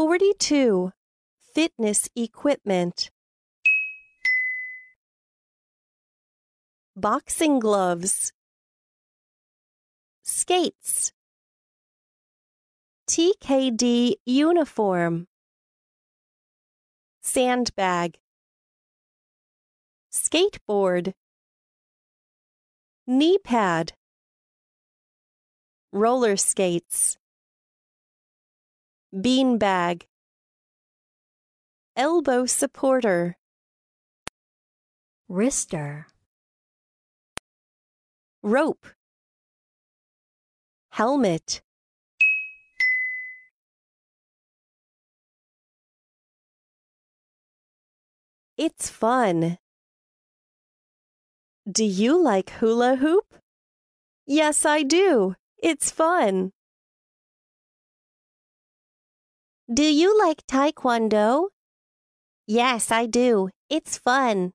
42. Fitness equipment. Boxing gloves. Skates. TKD uniform. Sandbag. Skateboard. Knee pad. Roller skates. Beanbag. Elbow supporter. wrister, Rope. Helmet. It's fun. Do you like hula hoop? Yes, I do. It's fun. Do you like taekwondo? Yes, I do. It's fun.